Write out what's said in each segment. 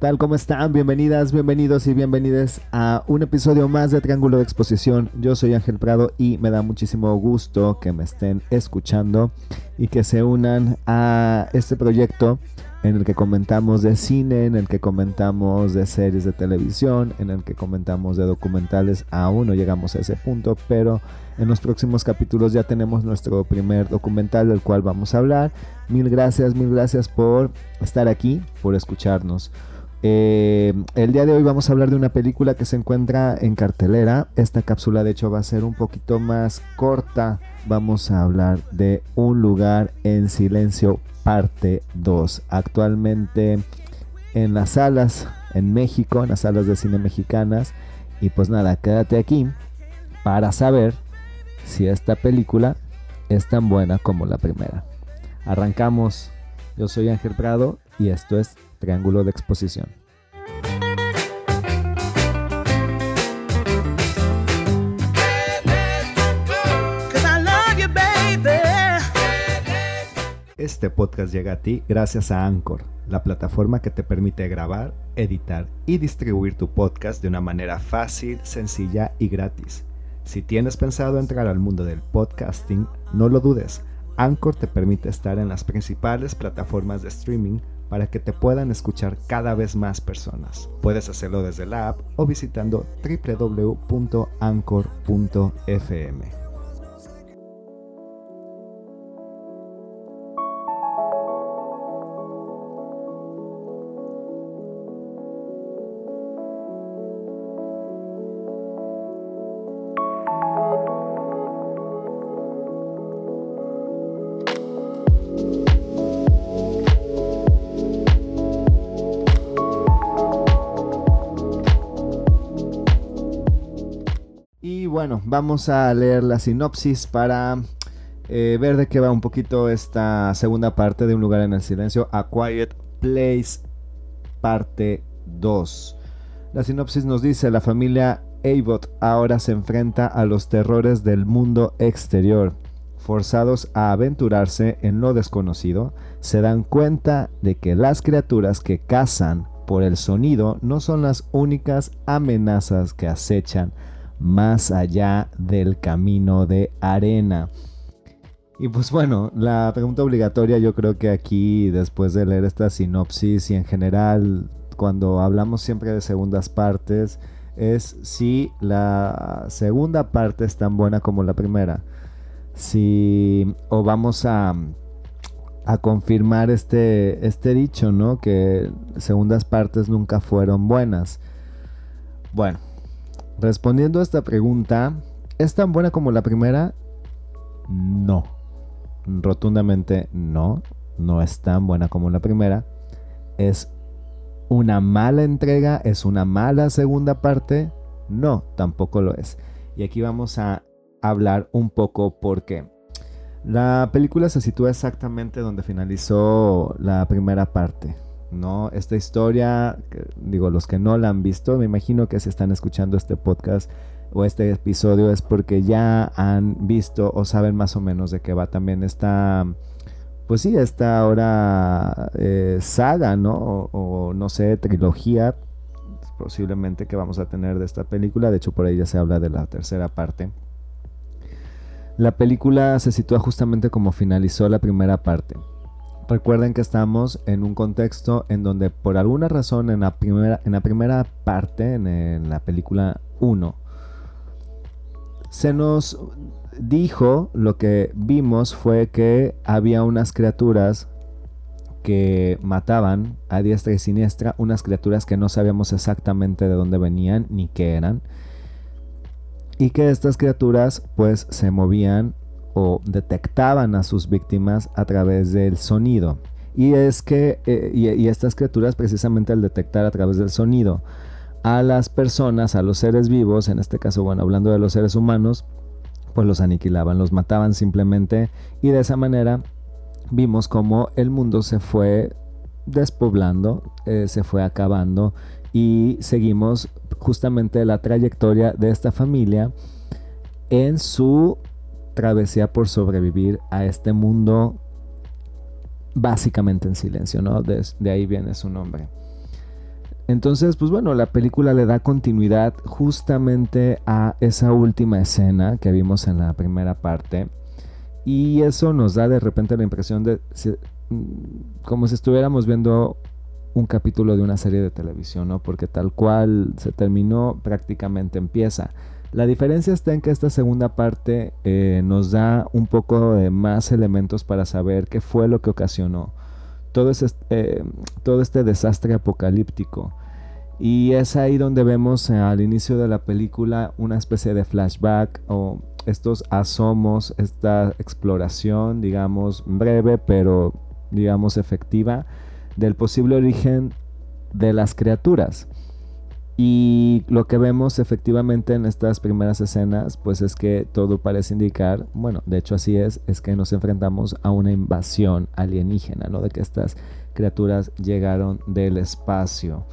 Hey, ¿qué tal? ¿Cómo están? Bienvenidas, bienvenidos y bienvenidas a un episodio más de Triángulo de Exposición. Yo soy Ángel Prado y me da muchísimo gusto que me estén escuchando y que se unan a este proyecto en el que comentamos de cine, en el que comentamos de series de televisión, en el que comentamos de documentales. Aún no llegamos a ese punto, pero en los próximos capítulos ya tenemos nuestro primer documental del cual vamos a hablar. Mil gracias, mil gracias por estar aquí, por escucharnos. Eh, el día de hoy vamos a hablar de una película que se encuentra en cartelera. Esta cápsula de hecho va a ser un poquito más corta. Vamos a hablar de Un lugar en silencio parte 2. Actualmente en las salas en México, en las salas de cine mexicanas. Y pues nada, quédate aquí para saber si esta película es tan buena como la primera. Arrancamos. Yo soy Ángel Prado y esto es Triángulo de Exposición. Este podcast llega a ti gracias a Anchor, la plataforma que te permite grabar, editar y distribuir tu podcast de una manera fácil, sencilla y gratis. Si tienes pensado entrar al mundo del podcasting, no lo dudes. Anchor te permite estar en las principales plataformas de streaming para que te puedan escuchar cada vez más personas. Puedes hacerlo desde la app o visitando www.anchor.fm. bueno, vamos a leer la sinopsis para eh, ver de qué va un poquito esta segunda parte de Un lugar en el silencio, A Quiet Place, parte 2. La sinopsis nos dice, la familia Abbott ahora se enfrenta a los terrores del mundo exterior. Forzados a aventurarse en lo desconocido, se dan cuenta de que las criaturas que cazan por el sonido no son las únicas amenazas que acechan más allá del camino de arena. Y pues bueno, la pregunta obligatoria yo creo que aquí, después de leer esta sinopsis y en general, cuando hablamos siempre de segundas partes, es si la segunda parte es tan buena como la primera. Si, o vamos a, a confirmar este, este dicho, ¿no? Que segundas partes nunca fueron buenas. Bueno, Respondiendo a esta pregunta, ¿es tan buena como la primera? No. Rotundamente no. No es tan buena como la primera. ¿Es una mala entrega? ¿Es una mala segunda parte? No, tampoco lo es. Y aquí vamos a hablar un poco por qué. La película se sitúa exactamente donde finalizó la primera parte. ¿No? Esta historia, digo, los que no la han visto, me imagino que si están escuchando este podcast o este episodio es porque ya han visto o saben más o menos de qué va también esta, pues sí, esta ahora eh, saga, ¿no? O, no sé, trilogía posiblemente que vamos a tener de esta película, de hecho por ahí ya se habla de la tercera parte. La película se sitúa justamente como finalizó la primera parte. Recuerden que estamos en un contexto en donde por alguna razón en la primera, en la primera parte, en, la película 1, se nos dijo, lo que vimos fue que había unas criaturas que mataban a diestra y siniestra, unas criaturas que no sabíamos exactamente de dónde venían ni qué eran, y que estas criaturas pues se movían o detectaban a sus víctimas a través del sonido. Y es que, eh, y, estas criaturas precisamente al detectar a través del sonido a las personas, a los seres vivos, en este caso, bueno, hablando de los seres humanos, pues los aniquilaban, los mataban simplemente y de esa manera vimos como el mundo se fue despoblando, eh, se fue acabando y seguimos justamente la trayectoria de esta familia en su travesía por sobrevivir a este mundo básicamente en silencio, ¿no? De, ahí viene su nombre. Entonces, pues bueno, la película le da continuidad justamente a esa última escena que vimos en la primera parte. Y eso nos da de repente la impresión de mm, como si estuviéramos viendo un capítulo de una serie de televisión, ¿no? Porque tal cual se terminó, prácticamente empieza. La diferencia está en que esta segunda parte eh, nos da un poco de más elementos para saber qué fue lo que ocasionó todo, ese, eh, todo este desastre apocalíptico. Y es ahí donde vemos al inicio de la película una especie de flashback o estos asomos, esta exploración, digamos, breve pero digamos efectiva del posible origen de las criaturas. Y lo que vemos efectivamente en estas primeras escenas, pues es que todo parece indicar, bueno, de hecho así es, es que nos enfrentamos a una invasión alienígena, ¿no? De que estas criaturas llegaron del espacio.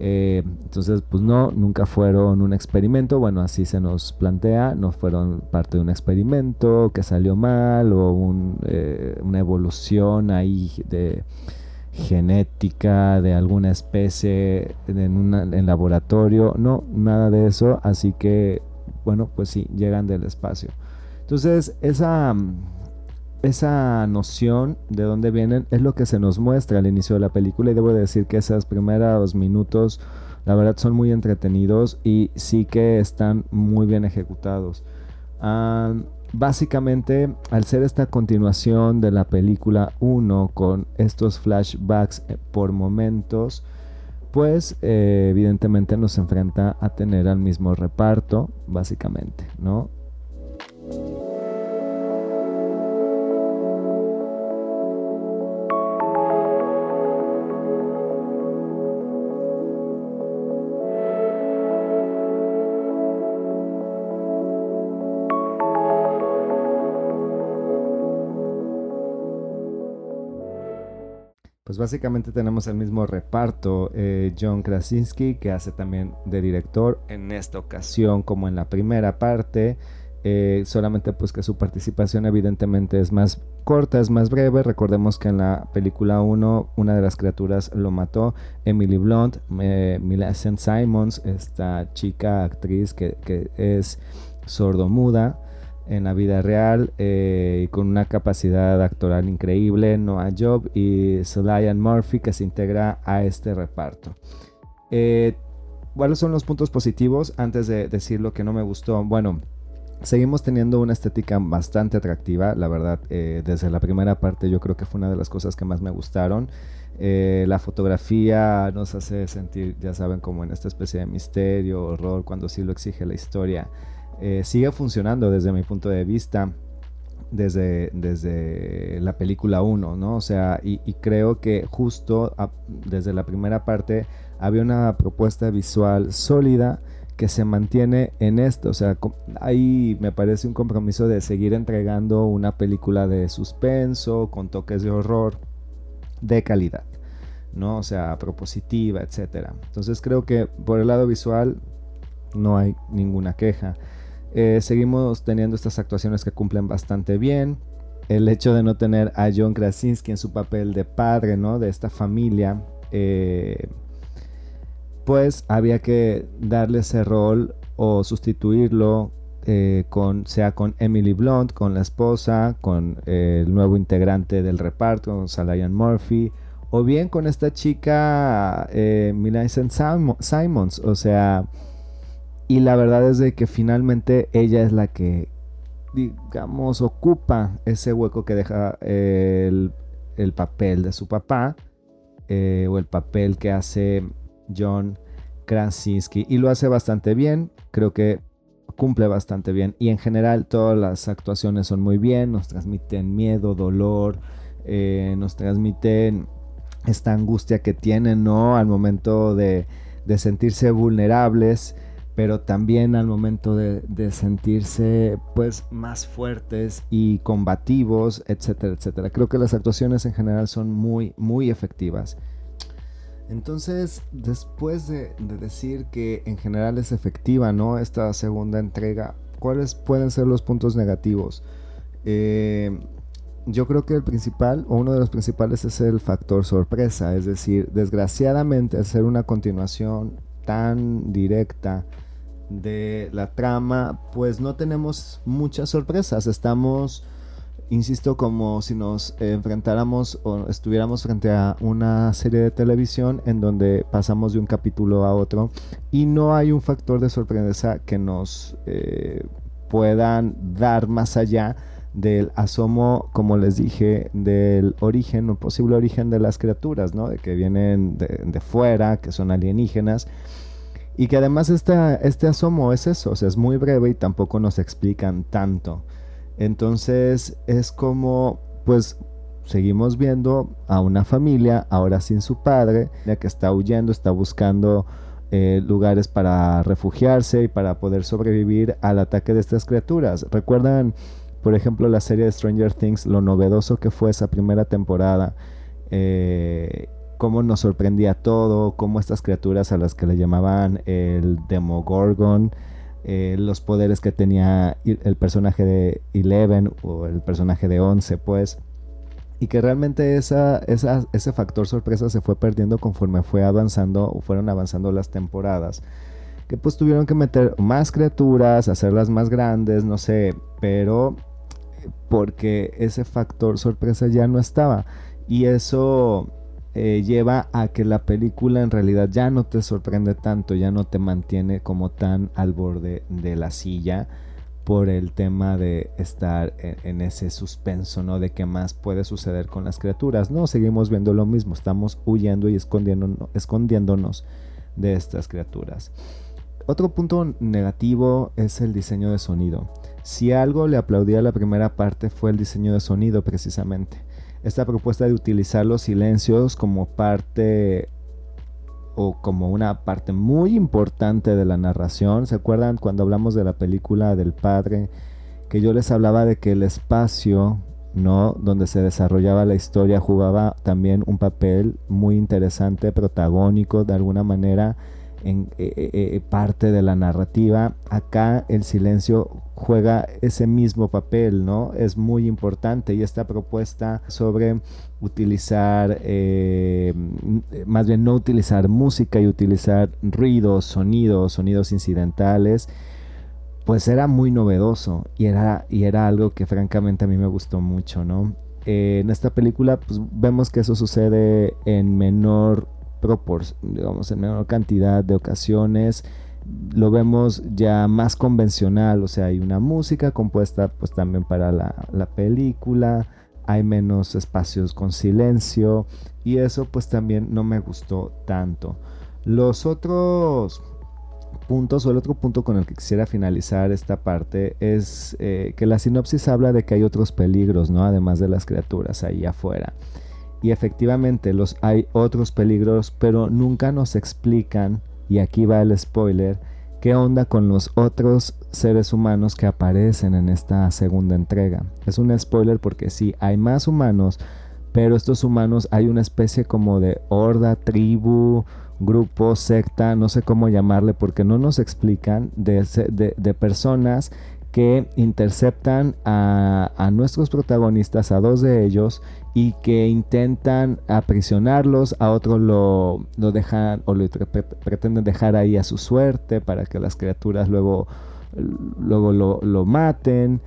Eh, entonces, pues no, nunca fueron un experimento, bueno, así se nos plantea, no fueron parte de un experimento que salió mal o eh, una evolución ahí de genética de alguna especie en, un laboratorio, no, nada de eso, así que, bueno, pues sí, llegan del espacio. Entonces, esa esa noción de dónde vienen es lo que se nos muestra al inicio de la película y debo decir que esos primeros minutos la verdad son muy entretenidos y sí que están muy bien ejecutados. Básicamente, al ser esta continuación de la película 1 con estos flashbacks eh, por momentos, pues eh, evidentemente nos enfrenta a tener al mismo reparto, básicamente, ¿no? Pues básicamente tenemos el mismo reparto, eh, John Krasinski, que hace también de director en esta ocasión como en la primera parte, eh, solamente pues que su participación evidentemente es más corta, es más breve, recordemos que en la película 1 una de las criaturas lo mató, Emily Blunt, eh, Millicent Simons, esta chica actriz que, que es sordomuda, en la vida real eh, y con una capacidad actoral increíble, Noah Job y Solian Murphy que se integra a este reparto. Eh, ¿Cuáles son los puntos positivos antes de decir lo que no me gustó? Bueno, seguimos teniendo una estética bastante atractiva, la verdad, eh, desde la primera parte yo creo que fue una de las cosas que más me gustaron. la fotografía nos hace sentir, ya saben, como en esta especie de misterio, horror, cuando sí lo exige la historia. Eh, sigue funcionando desde mi punto de vista desde, desde la película 1, ¿no? O sea, y, creo que justo desde la primera parte había una propuesta visual sólida que se mantiene en esto, o sea, ahí me parece un compromiso de seguir entregando una película de suspenso, con toques de horror, de calidad, ¿no? O sea, propositiva, etcétera. Entonces creo que por el lado visual no hay ninguna queja. Eh, seguimos teniendo estas actuaciones que cumplen bastante bien. El hecho de no tener a John Krasinski en su papel de padre, ¿no? De esta familia. Eh, pues había que darle ese rol o sustituirlo eh, con, sea con Emily Blunt, con la esposa, con el nuevo integrante del reparto, con Salayan Murphy, o bien con esta chica eh, Millicent Simons, o sea, y la verdad es de que finalmente ella es la que, digamos, ocupa ese hueco que deja el, papel de su papá eh, o el papel que hace John Krasinski. Y lo hace bastante bien, creo que cumple bastante bien. Y en general todas las actuaciones son muy bien, nos transmiten miedo, dolor, eh, nos transmiten esta angustia que tienen, ¿no? Al momento de, de sentirse vulnerables pero también al momento de, sentirse pues más fuertes y combativos, etcétera, etcétera. Creo que las actuaciones en general son muy, muy efectivas. Entonces, después de, decir que en general es efectiva, ¿no? Esta segunda entrega, ¿cuáles pueden ser los puntos negativos? Eh, yo creo que el principal, o uno de los principales, es el factor sorpresa. Es decir, desgraciadamente, ser una continuación tan directa de la trama, pues no tenemos muchas sorpresas. Estamos, insisto, como si nos enfrentáramos o estuviéramos frente a una serie de televisión en donde pasamos de un capítulo a otro y no hay un factor de sorpresa que nos eh, puedan dar más allá del asomo, como les dije, del origen, un posible origen de las criaturas, ¿no? De que vienen de, fuera, que son alienígenas. Y que además este asomo es eso, o sea, es muy breve y tampoco nos explican tanto. Entonces es como, pues, seguimos viendo a una familia, ahora sin su padre, ya que está huyendo, está buscando eh, lugares para refugiarse y para poder sobrevivir al ataque de estas criaturas. ¿Recuerdan por ejemplo, la serie de Stranger Things, lo novedoso que fue esa primera temporada, eh, cómo nos sorprendía todo, cómo estas criaturas a las que le llamaban el Demogorgon, eh, los poderes que tenía el personaje de Eleven o el personaje de Once, pues, y que realmente esa, ese factor sorpresa se fue perdiendo conforme fue avanzando fueron avanzando las temporadas que pues tuvieron que meter más criaturas, hacerlas más grandes, no sé, pero porque ese factor sorpresa ya no estaba. Y eso eh, lleva a que la película en realidad ya no te sorprende tanto, ya no te mantiene como tan al borde de la silla por el tema de estar en, ese suspenso, ¿no? De qué más puede suceder con las criaturas. No, seguimos viendo lo mismo, estamos huyendo y escondiéndonos, escondiéndonos de estas criaturas. Otro punto negativo es el diseño de sonido. Si algo le aplaudía a la primera parte fue el diseño de sonido precisamente. Esta propuesta de utilizar los silencios como parte o como una parte muy importante de la narración. ¿Se acuerdan cuando hablamos de la película del padre? Que yo les hablaba de que el espacio, ¿no? Donde se desarrollaba la historia jugaba también un papel muy interesante, protagónico de alguna manera en eh, eh, eh, parte de la narrativa. Acá el silencio juega ese mismo papel, ¿no? Es muy importante y esta propuesta sobre utilizar, más bien no utilizar música y utilizar ruidos, sonidos, sonidos incidentales, pues era muy novedoso y era, y era algo que francamente a mí me gustó mucho, ¿no? en esta película pues, vemos que eso sucede en menor digamos, en menor cantidad de ocasiones. Lo vemos ya más convencional, o sea, hay una música compuesta pues también para la, la película, hay menos espacios con silencio y eso pues también no me gustó tanto. Los otros puntos o el otro punto con el que quisiera finalizar esta parte es eh, que la sinopsis habla de que hay otros peligros, ¿no? Además de las criaturas ahí afuera. Y efectivamente los hay otros peligros, pero nunca nos explican, y aquí va el spoiler, qué onda con los otros seres humanos que aparecen en esta segunda entrega. Es un spoiler porque sí, hay más humanos, pero estos humanos hay una especie como de horda, tribu, grupo, secta, no sé cómo llamarle, porque no nos explican de, de personas que interceptan a, nuestros protagonistas, a dos de ellos, y que intentan aprisionarlos, a otro lo, lo dejan o lo pretenden dejar ahí a su suerte para que las criaturas luego, luego lo, lo maten.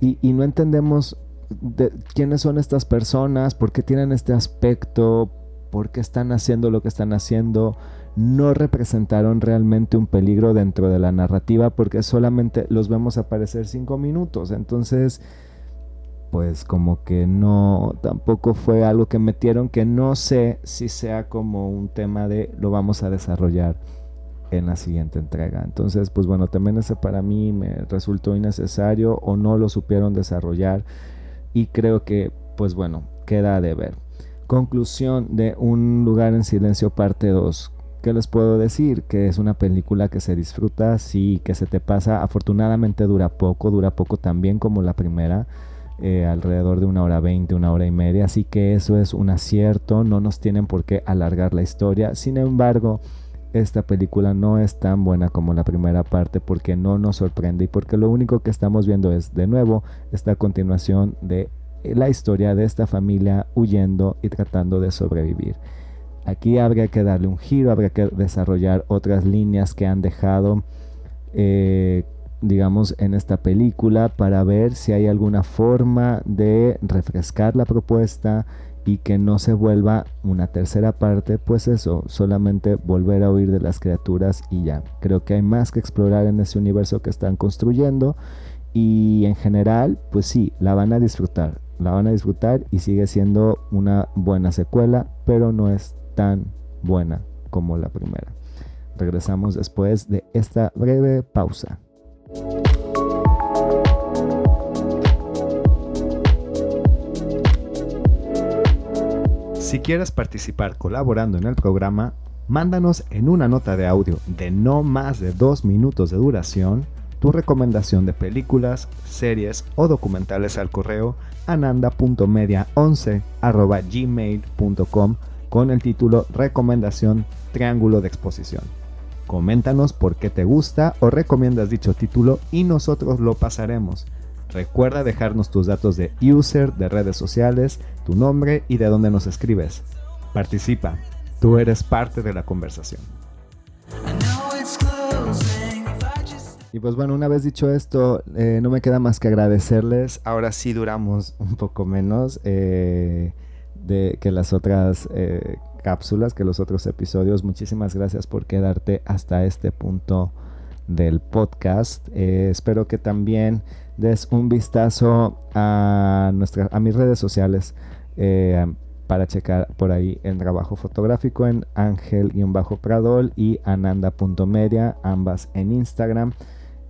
Y, y, no entendemos de, quiénes son estas personas, por qué tienen este aspecto, por qué están haciendo lo que están haciendo no representaron realmente un peligro dentro de la narrativa porque solamente los vemos aparecer cinco minutos. Entonces, pues como que no, tampoco fue algo que metieron que no sé si sea como un tema de lo vamos a desarrollar en la siguiente entrega. Entonces, pues bueno, también ese para mí me resultó innecesario o no lo supieron desarrollar y creo que, pues bueno, queda de ver. Conclusión de Un lugar en silencio parte 2. ¿Qué les puedo decir? Que es una película que se disfruta, sí, que se te pasa. Afortunadamente dura poco, dura poco también como la primera, eh, alrededor de una hora veinte, una hora y media. Así que eso es un acierto, no nos tienen por qué alargar la historia. Sin embargo, esta película no es tan buena como la primera parte porque no nos sorprende y porque lo único que estamos viendo es de nuevo esta continuación de la historia de esta familia huyendo y tratando de sobrevivir. Aquí habría que darle un giro, habría que desarrollar otras líneas que han dejado, eh, digamos, en esta película para ver si hay alguna forma de refrescar la propuesta y que no se vuelva una tercera parte, pues eso, solamente volver a huir de las criaturas y ya. Creo que hay más que explorar en ese universo que están construyendo y en general, pues sí, la van a disfrutar, la van a disfrutar y sigue siendo una buena secuela, pero no es tan buena como la primera. Regresamos después de esta breve pausa. Si quieres participar colaborando en el programa, mándanos en una nota de audio de no más de dos minutos de duración tu recomendación de películas, series o documentales al correo ananda.media11 con el título Recomendación Triángulo de Exposición. Coméntanos por qué te gusta o recomiendas dicho título y nosotros lo pasaremos. Recuerda dejarnos tus datos de user, de redes sociales, tu nombre y de dónde nos escribes. Participa, tú eres parte de la conversación. Y pues bueno, una vez dicho esto, eh, no me queda más que agradecerles. Ahora sí duramos un poco menos eh, de, que las otras eh, cápsulas, que los otros episodios. Muchísimas gracias por quedarte hasta este punto del podcast. espero que también des un vistazo a, nuestra, a mis redes sociales eh, para checar por ahí el trabajo fotográfico en ángel-pradol y ananda.media, ambas en Instagram.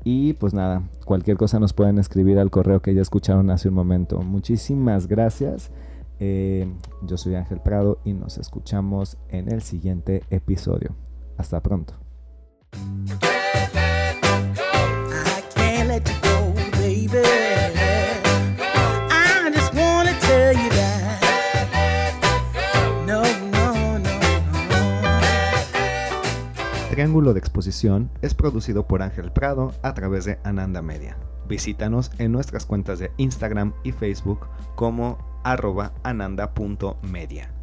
Y pues nada, cualquier cosa nos pueden escribir al correo que ya escucharon hace un momento. Muchísimas gracias. Eh, yo soy Ángel Prado y nos escuchamos en el siguiente episodio. Hasta pronto. Triángulo de Exposición es producido por Ángel Prado a través de Ananda Media. Visítanos en nuestras cuentas de Instagram y Facebook como arroba ananda.media.